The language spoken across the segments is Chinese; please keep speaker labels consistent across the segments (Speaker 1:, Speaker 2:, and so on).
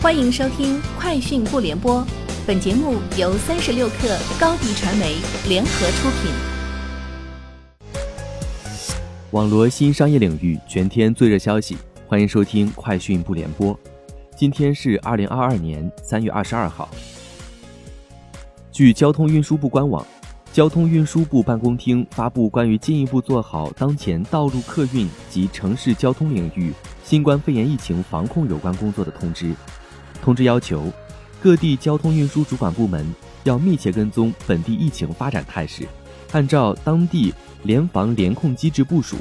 Speaker 1: 欢迎收听《快讯不联播》，本节目由三十六克高低传媒联合出品。
Speaker 2: 网罗新商业领域全天最热消息，欢迎收听《快讯不联播》。今天是二零二二年三月二十二号。据交通运输部官网，交通运输部办公厅发布关于进一步做好当前道路客运及城市交通领域新冠肺炎疫情防控有关工作的通知。通知要求，各地交通运输主管部门要密切跟踪本地疫情发展态势，按照当地联防联控机制部署，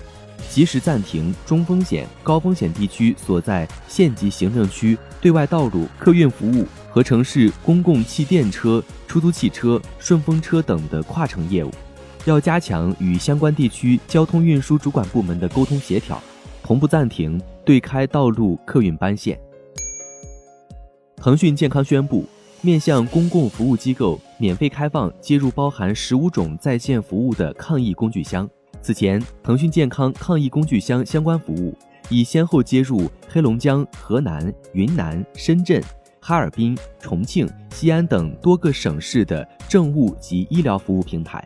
Speaker 2: 及时暂停中风险、高风险地区所在县级行政区对外道路客运服务和城市公共汽电车、出租汽车、顺风车等的跨城业务。要加强与相关地区交通运输主管部门的沟通协调，同步暂停对开道路客运班线。腾讯健康宣布，面向公共服务机构免费开放接入包含十五种在线服务的抗疫工具箱。此前，腾讯健康抗疫工具箱相关服务已先后接入黑龙江、河南、云南、深圳、哈尔滨、重庆、西安等多个省市的政务及医疗服务平台，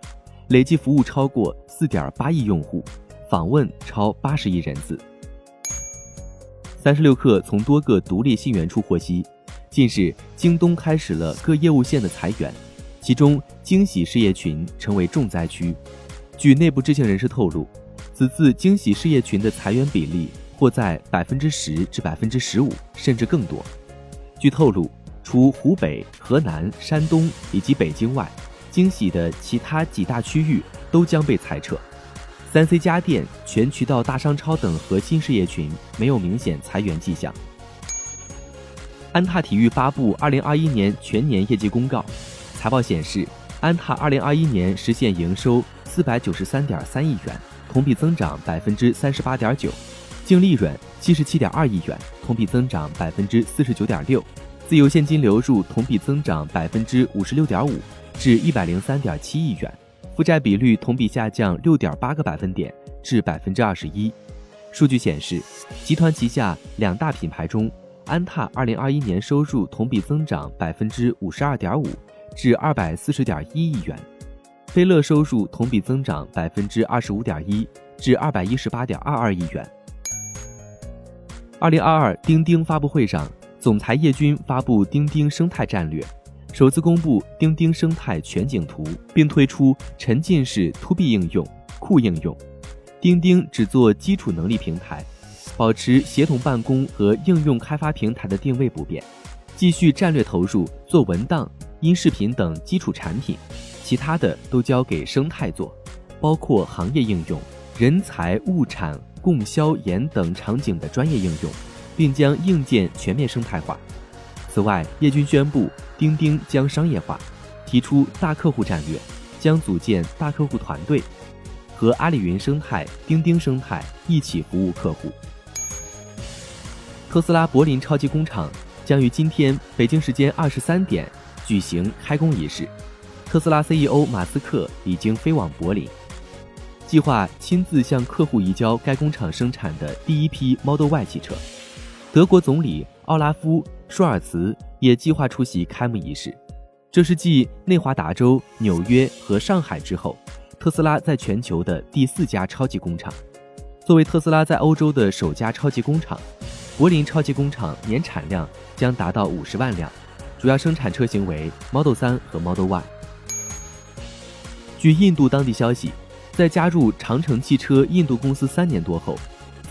Speaker 2: 累计服务超过四点八亿用户，访问超八十亿人次。三十六氪从多个独立信源处获悉。近日，京东开始了各业务线的裁员，其中惊喜事业群成为重灾区。据内部知情人士透露，此次惊喜事业群的裁员比例或在百分之十至百分之十五，甚至更多。据透露，除湖北、河南、山东以及北京外，惊喜的其他几大区域都将被裁撤。三 C 家电、全渠道大商超等核心事业群没有明显裁员迹象。安踏体育发布二零二一年全年业绩公告，财报显示，安踏二零二一年实现营收四百九十三点三亿元，同比增长百分之三十八点九，净利润七十七点二亿元，同比增长百分之四十九点六，自由现金流入同比增长百分之五十六点五，至一百零三点七亿元，负债比率同比下降六点八个百分点至百分之二十一。数据显示，集团旗下两大品牌中。安踏二零二一年收入同比增长百分之五十二点五，至二百四十点一亿元；飞乐收入同比增长百分之二十五点一，至二百一十八点二二亿元。二零二二钉钉发布会上，总裁叶军发布钉钉生态战略，首次公布钉钉生态全景图，并推出沉浸式 To B 应用、酷应用。钉钉只做基础能力平台。保持协同办公和应用开发平台的定位不变，继续战略投入做文档、音视频等基础产品，其他的都交给生态做，包括行业应用、人才、物产、供销研等场景的专业应用，并将硬件全面生态化。此外，叶军宣布，钉钉将商业化，提出大客户战略，将组建大客户团队，和阿里云生态、钉钉生态一起服务客户。特斯拉柏林超级工厂将于今天北京时间二十三点举行开工仪式。特斯拉 CEO 马斯克已经飞往柏林，计划亲自向客户移交该工厂生产的第一批 Model Y 汽车。德国总理奥拉夫·舒尔茨也计划出席开幕仪式。这是继内华达州、纽约和上海之后，特斯拉在全球的第四家超级工厂。作为特斯拉在欧洲的首家超级工厂。柏林超级工厂年产量将达到五十万辆，主要生产车型为 Model 3和 Model Y。据印度当地消息，在加入长城汽车印度公司三年多后，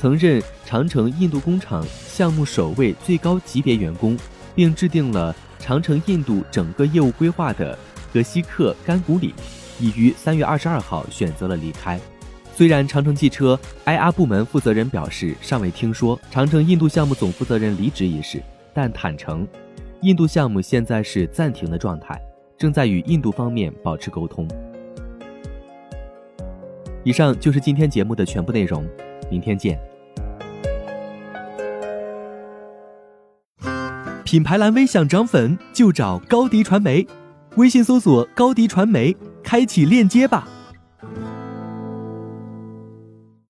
Speaker 2: 曾任长城印度工厂项目首位最高级别员工，并制定了长城印度整个业务规划的格西克·甘古里，已于三月二十二号选择了离开。虽然长城汽车 IR 部门负责人表示尚未听说长城印度项目总负责人离职一事，但坦诚，印度项目现在是暂停的状态，正在与印度方面保持沟通。以上就是今天节目的全部内容，明天见。
Speaker 3: 品牌蓝 V 想涨粉就找高迪传媒，微信搜索高迪传媒，开启链接吧。